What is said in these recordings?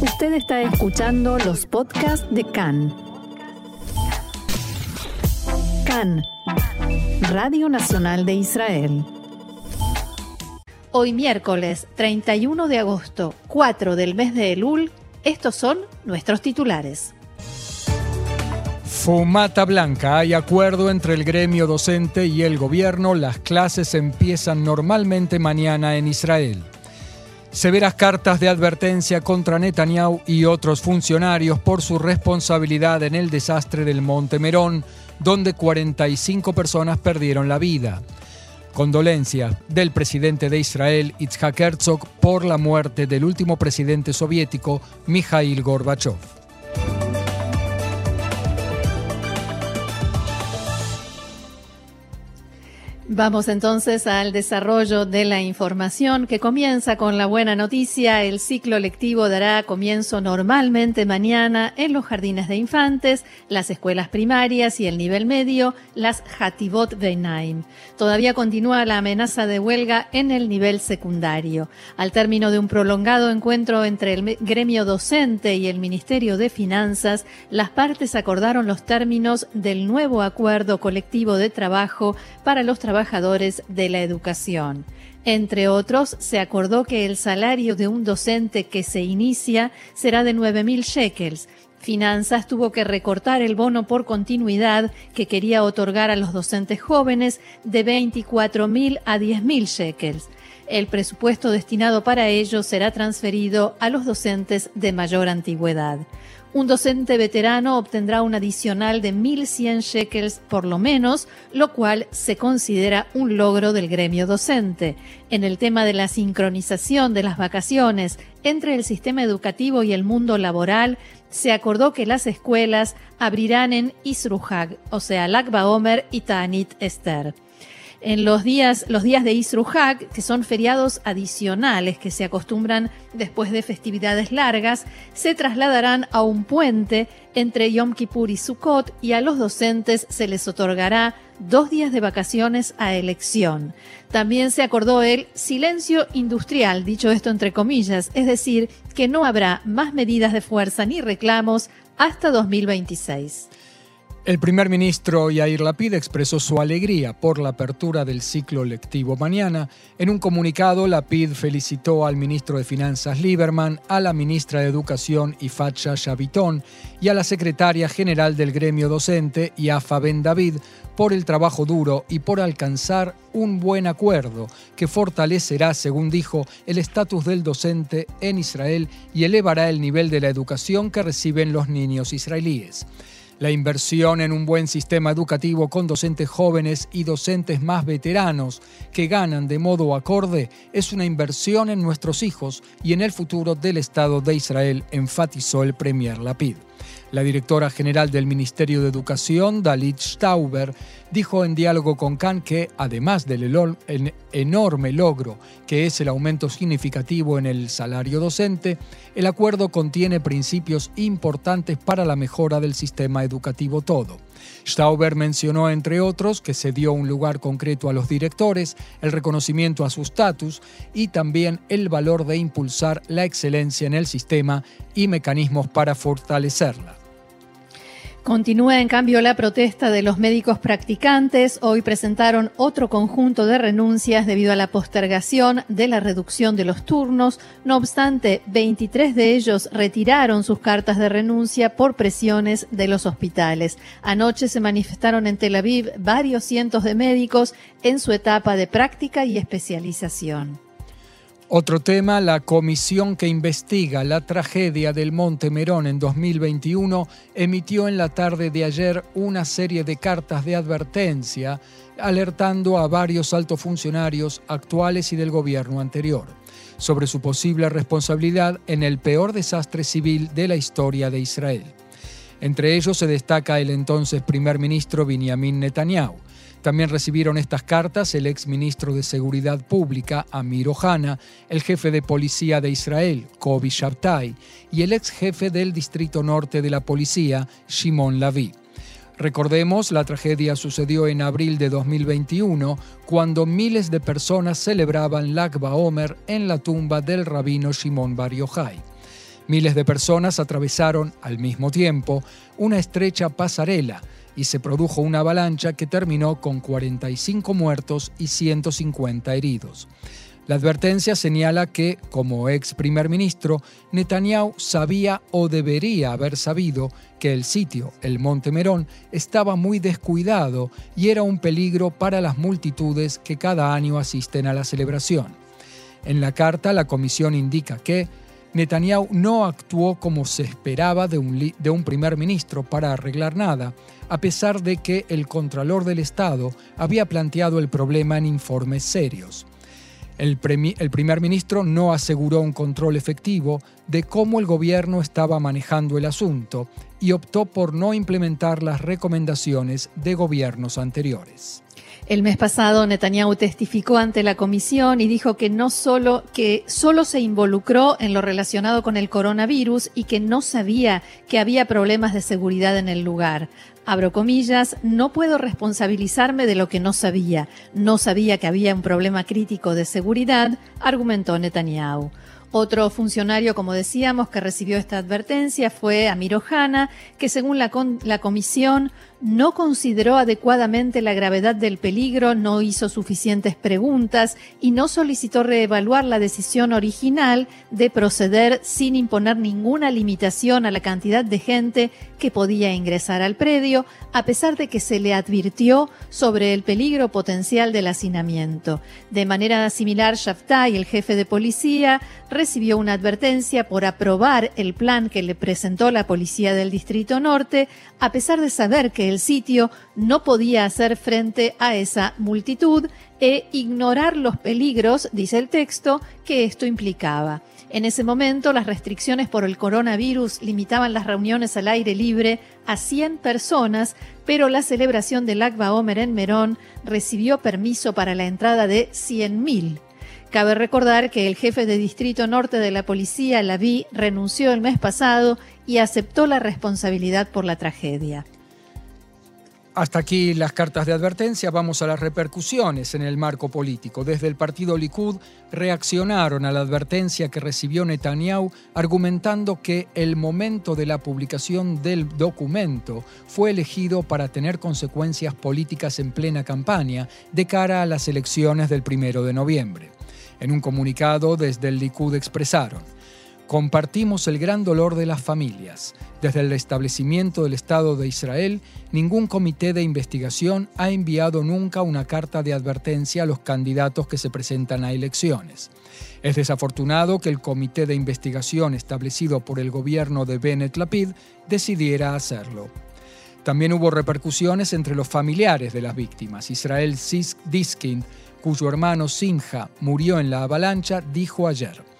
Usted está escuchando los podcasts de CAN. CAN, Radio Nacional de Israel. Hoy miércoles 31 de agosto, 4 del mes de Elul, estos son nuestros titulares. Fumata blanca, hay acuerdo entre el gremio docente y el gobierno, las clases empiezan normalmente mañana en Israel. Severas cartas de advertencia contra Netanyahu y otros funcionarios por su responsabilidad en el desastre del Monte Merón, donde 45 personas perdieron la vida. Condolencias del presidente de Israel, Itzhak Herzog, por la muerte del último presidente soviético, Mikhail Gorbachev. Vamos entonces al desarrollo de la información que comienza con la buena noticia. El ciclo lectivo dará comienzo normalmente mañana en los jardines de infantes, las escuelas primarias y el nivel medio, las Hatibot Beinaim. Todavía continúa la amenaza de huelga en el nivel secundario. Al término de un prolongado encuentro entre el gremio docente y el Ministerio de Finanzas, las partes acordaron los términos del nuevo acuerdo colectivo de trabajo para los trabajadores trabajadores de la educación. Entre otros, se acordó que el salario de un docente que se inicia será de 9.000 shekels. Finanzas tuvo que recortar el bono por continuidad que quería otorgar a los docentes jóvenes de 24.000 a 10.000 shekels. El presupuesto destinado para ello será transferido a los docentes de mayor antigüedad. Un docente veterano obtendrá un adicional de 1.100 shekels por lo menos, lo cual se considera un logro del gremio docente. En el tema de la sincronización de las vacaciones entre el sistema educativo y el mundo laboral, se acordó que las escuelas abrirán en Isruhag, o sea, Lag Omer y Tanit Esther en los días, los días de Isruhak, que son feriados adicionales que se acostumbran después de festividades largas, se trasladarán a un puente entre Yom Kippur y Sukkot y a los docentes se les otorgará dos días de vacaciones a elección. También se acordó el silencio industrial, dicho esto entre comillas, es decir, que no habrá más medidas de fuerza ni reclamos hasta 2026. El primer ministro Yair Lapid expresó su alegría por la apertura del ciclo lectivo mañana. En un comunicado, Lapid felicitó al ministro de Finanzas Lieberman, a la ministra de Educación Ifatcha Shavitón y a la secretaria general del gremio docente, Yafa Ben David, por el trabajo duro y por alcanzar un buen acuerdo que fortalecerá, según dijo, el estatus del docente en Israel y elevará el nivel de la educación que reciben los niños israelíes. La inversión en un buen sistema educativo con docentes jóvenes y docentes más veteranos que ganan de modo acorde es una inversión en nuestros hijos y en el futuro del Estado de Israel, enfatizó el Premier Lapid. La directora general del Ministerio de Educación, Dalit Stauber, dijo en diálogo con Khan que, además del enorme logro que es el aumento significativo en el salario docente, el acuerdo contiene principios importantes para la mejora del sistema educativo todo. Stauber mencionó, entre otros, que se dio un lugar concreto a los directores, el reconocimiento a su estatus y también el valor de impulsar la excelencia en el sistema y mecanismos para fortalecerla. Continúa en cambio la protesta de los médicos practicantes. Hoy presentaron otro conjunto de renuncias debido a la postergación de la reducción de los turnos. No obstante, 23 de ellos retiraron sus cartas de renuncia por presiones de los hospitales. Anoche se manifestaron en Tel Aviv varios cientos de médicos en su etapa de práctica y especialización. Otro tema, la comisión que investiga la tragedia del Monte Merón en 2021 emitió en la tarde de ayer una serie de cartas de advertencia alertando a varios altos funcionarios actuales y del gobierno anterior sobre su posible responsabilidad en el peor desastre civil de la historia de Israel. Entre ellos se destaca el entonces primer ministro Benjamin Netanyahu, también recibieron estas cartas el ex ministro de Seguridad Pública, Amir Ohana, el jefe de policía de Israel, Kobi Shabtai, y el ex jefe del Distrito Norte de la Policía, Shimon Lavi. Recordemos, la tragedia sucedió en abril de 2021, cuando miles de personas celebraban Lag Omer en la tumba del rabino Shimon Bar Yochai. Miles de personas atravesaron al mismo tiempo una estrecha pasarela y se produjo una avalancha que terminó con 45 muertos y 150 heridos. La advertencia señala que, como ex primer ministro, Netanyahu sabía o debería haber sabido que el sitio, el Monte Merón, estaba muy descuidado y era un peligro para las multitudes que cada año asisten a la celebración. En la carta, la comisión indica que Netanyahu no actuó como se esperaba de un, de un primer ministro para arreglar nada, a pesar de que el Contralor del Estado había planteado el problema en informes serios. El, primer ministro no aseguró un control efectivo de cómo el gobierno estaba manejando el asunto y optó por no implementar las recomendaciones de gobiernos anteriores. El mes pasado Netanyahu testificó ante la comisión y dijo que no solo que solo se involucró en lo relacionado con el coronavirus y que no sabía que había problemas de seguridad en el lugar. Abro comillas, no puedo responsabilizarme de lo que no sabía. No sabía que había un problema crítico de seguridad, argumentó Netanyahu. Otro funcionario, como decíamos, que recibió esta advertencia fue Amir Ohana, que según la, la comisión no consideró adecuadamente la gravedad del peligro, no hizo suficientes preguntas y no solicitó reevaluar la decisión original de proceder sin imponer ninguna limitación a la cantidad de gente que podía ingresar al predio, a pesar de que se le advirtió sobre el peligro potencial del hacinamiento. De manera similar, Shaftai, el jefe de policía, recibió una advertencia por aprobar el plan que le presentó la policía del Distrito Norte, a pesar de saber que el sitio no podía hacer frente a esa multitud e ignorar los peligros, dice el texto, que esto implicaba. En ese momento, las restricciones por el coronavirus limitaban las reuniones al aire libre a 100 personas, pero la celebración del Akba Omer en Merón recibió permiso para la entrada de 100.000. Cabe recordar que el jefe de Distrito Norte de la Policía, Laví, renunció el mes pasado y aceptó la responsabilidad por la tragedia. Hasta aquí las cartas de advertencia, vamos a las repercusiones en el marco político. Desde el partido Likud reaccionaron a la advertencia que recibió Netanyahu argumentando que el momento de la publicación del documento fue elegido para tener consecuencias políticas en plena campaña de cara a las elecciones del primero de noviembre. En un comunicado desde el Likud expresaron, Compartimos el gran dolor de las familias. Desde el establecimiento del Estado de Israel, ningún comité de investigación ha enviado nunca una carta de advertencia a los candidatos que se presentan a elecciones. Es desafortunado que el comité de investigación establecido por el gobierno de Bennett Lapid decidiera hacerlo. También hubo repercusiones entre los familiares de las víctimas. Israel Diskin, cuyo hermano Simha murió en la avalancha, dijo ayer.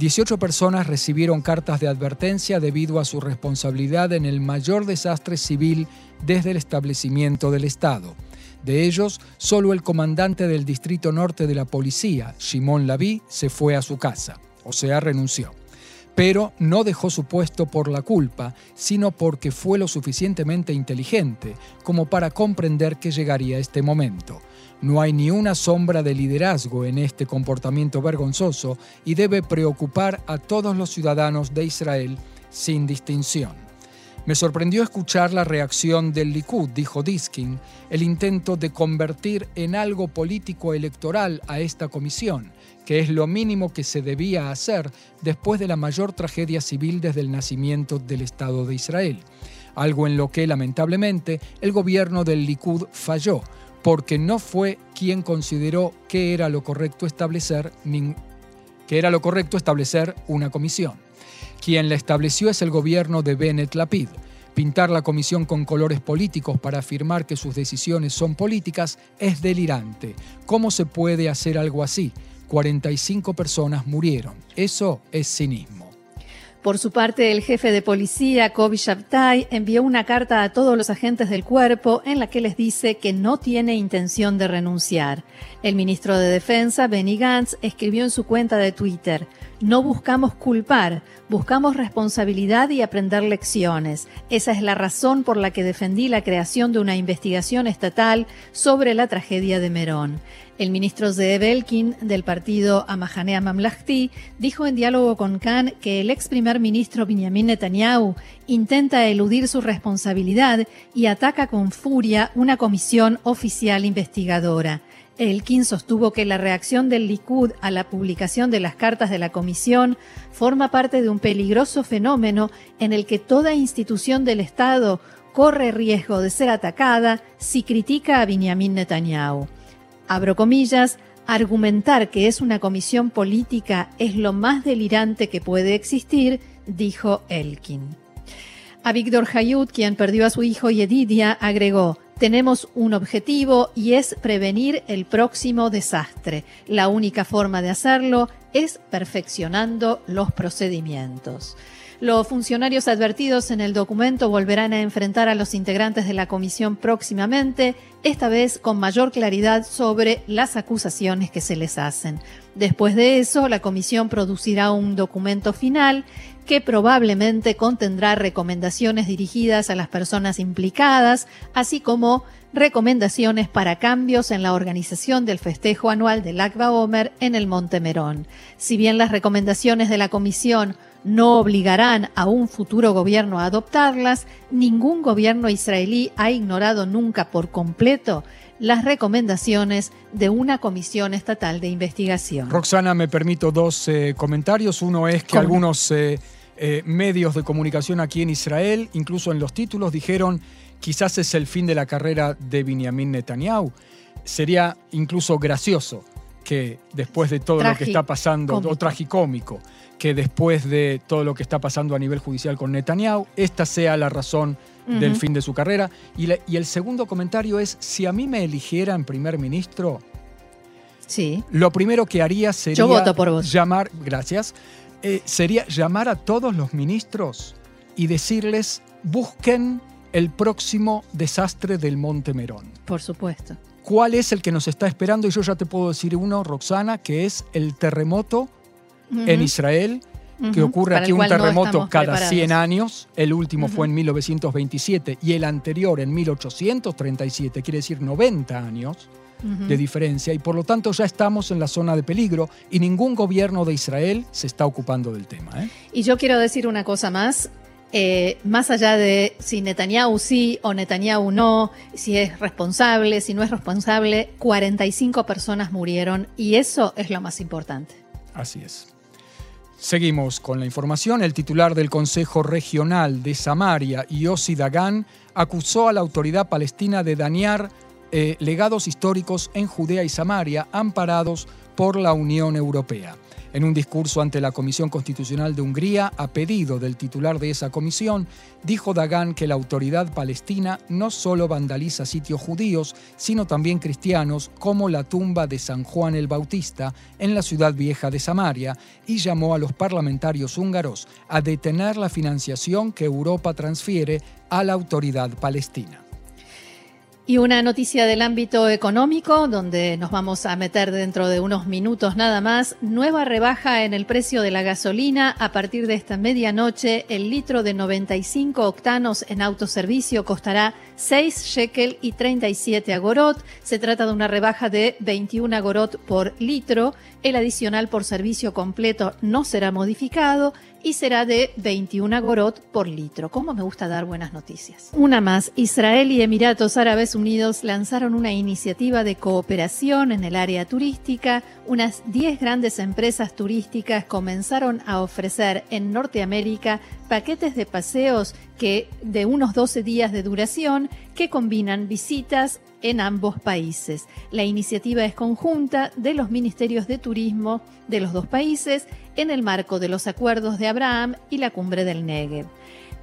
18 personas recibieron cartas de advertencia debido a su responsabilidad en el mayor desastre civil desde el establecimiento del Estado. De ellos, solo el comandante del Distrito Norte de la Policía, Shimon Laví, se fue a su casa, o sea, renunció. Pero no dejó su puesto por la culpa, sino porque fue lo suficientemente inteligente como para comprender que llegaría este momento. No hay ni una sombra de liderazgo en este comportamiento vergonzoso y debe preocupar a todos los ciudadanos de Israel sin distinción. Me sorprendió escuchar la reacción del Likud, dijo Diskin, el intento de convertir en algo político electoral a esta comisión, que es lo mínimo que se debía hacer después de la mayor tragedia civil desde el nacimiento del Estado de Israel, algo en lo que lamentablemente el gobierno del Likud falló, porque no fue quien consideró que era lo correcto establecer que era lo correcto establecer una comisión. Quien la estableció es el gobierno de Bennett Lapid. Pintar la comisión con colores políticos para afirmar que sus decisiones son políticas es delirante. ¿Cómo se puede hacer algo así? 45 personas murieron. Eso es cinismo. Por su parte, el jefe de policía, Kobi Shabtai, envió una carta a todos los agentes del cuerpo en la que les dice que no tiene intención de renunciar. El ministro de Defensa, Benny Gantz, escribió en su cuenta de Twitter, no buscamos culpar, buscamos responsabilidad y aprender lecciones. Esa es la razón por la que defendí la creación de una investigación estatal sobre la tragedia de Merón. El ministro Zeev Elkin del partido Amahanea Mamlahti dijo en diálogo con Khan que el ex primer ministro Benjamin Netanyahu intenta eludir su responsabilidad y ataca con furia una comisión oficial investigadora. Elkin sostuvo que la reacción del Likud a la publicación de las cartas de la comisión forma parte de un peligroso fenómeno en el que toda institución del Estado corre riesgo de ser atacada si critica a Benjamin Netanyahu abro comillas, argumentar que es una comisión política es lo más delirante que puede existir, dijo Elkin. A Víctor Hayut, quien perdió a su hijo Yedidia, agregó, tenemos un objetivo y es prevenir el próximo desastre. La única forma de hacerlo es perfeccionando los procedimientos. Los funcionarios advertidos en el documento volverán a enfrentar a los integrantes de la comisión próximamente, esta vez con mayor claridad sobre las acusaciones que se les hacen. Después de eso, la comisión producirá un documento final que probablemente contendrá recomendaciones dirigidas a las personas implicadas, así como recomendaciones para cambios en la organización del festejo anual del Akba Omer en el Monte Merón. Si bien las recomendaciones de la comisión no obligarán a un futuro gobierno a adoptarlas, ningún gobierno israelí ha ignorado nunca por completo las recomendaciones de una comisión estatal de investigación. Roxana, me permito dos eh, comentarios. Uno es que algunos eh, eh, medios de comunicación aquí en Israel, incluso en los títulos, dijeron quizás es el fin de la carrera de Benjamin Netanyahu. Sería incluso gracioso que después de todo lo que está pasando, o tragicómico, que después de todo lo que está pasando a nivel judicial con Netanyahu, esta sea la razón del fin de su carrera. Y, el segundo comentario es, si a mí me eligieran primer ministro, sí. lo primero que haría sería Yo voto por vos. llamar, gracias, eh, sería llamar a todos los ministros y decirles, busquen el próximo desastre del Monte Merón. Por supuesto. ¿Cuál es el que nos está esperando? Y yo ya te puedo decir uno, Roxana, que es el terremoto en Israel, que ocurre aquí un terremoto cada 100 años. El último fue en 1927 y el anterior en 1837, quiere decir 90 años de diferencia y por lo tanto ya estamos en la zona de peligro y ningún gobierno de Israel se está ocupando del tema. ¿eh? Y yo quiero decir una cosa más. Eh, más allá de si Netanyahu sí o Netanyahu no, si es responsable, si no es responsable, 45 personas murieron y eso es lo más importante. Así es. Seguimos con la información. El titular del Consejo Regional de Samaria, Yossi Dagan, acusó a la autoridad palestina de dañar eh, legados históricos en Judea y Samaria amparados por la Unión Europea. En un discurso ante la Comisión Constitucional de Hungría, a pedido del titular de esa comisión, dijo Dagan que la autoridad palestina no solo vandaliza sitios judíos, sino también cristianos, como la tumba de San Juan el Bautista en la ciudad vieja de Samaria, y llamó a los parlamentarios húngaros a detener la financiación que Europa transfiere a la autoridad palestina. Y una noticia del ámbito económico, donde nos vamos a meter dentro de unos minutos nada más. Nueva rebaja en el precio de la gasolina. A partir de esta medianoche, el litro de 95 octanos en autoservicio costará 6 shekel y 37 agorot. Se trata de una rebaja de 21 agorot por litro. El adicional por servicio completo no será modificado y será de 21 agorot por litro. ¿Cómo me gusta dar buenas noticias? Una más, Israel y Emiratos Árabes Unidos lanzaron una iniciativa de cooperación en el área turística. Unas 10 grandes empresas turísticas comenzaron a ofrecer en Norteamérica paquetes de paseos que de unos 12 días de duración que combinan visitas en ambos países. La iniciativa es conjunta de los ministerios de turismo de los dos países en el marco de los acuerdos de Abraham y la cumbre del Negev.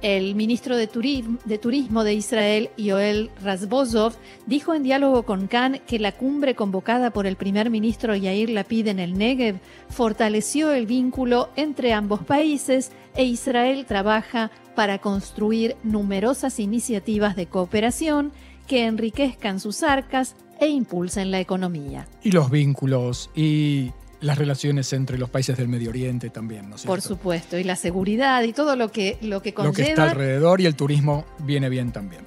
El ministro de Turismo, de Israel, Yoel Razbozov, dijo en diálogo con Khan que la cumbre convocada por el primer ministro Yair Lapid en el Negev fortaleció el vínculo entre ambos países e Israel trabaja para construir numerosas iniciativas de cooperación que enriquezcan sus arcas e impulsen la economía. Y los vínculos y las relaciones entre los países del Medio Oriente también, ¿no es Por supuesto, y la seguridad y todo lo que, lo que conlleva. Lo que está alrededor y el turismo viene bien también.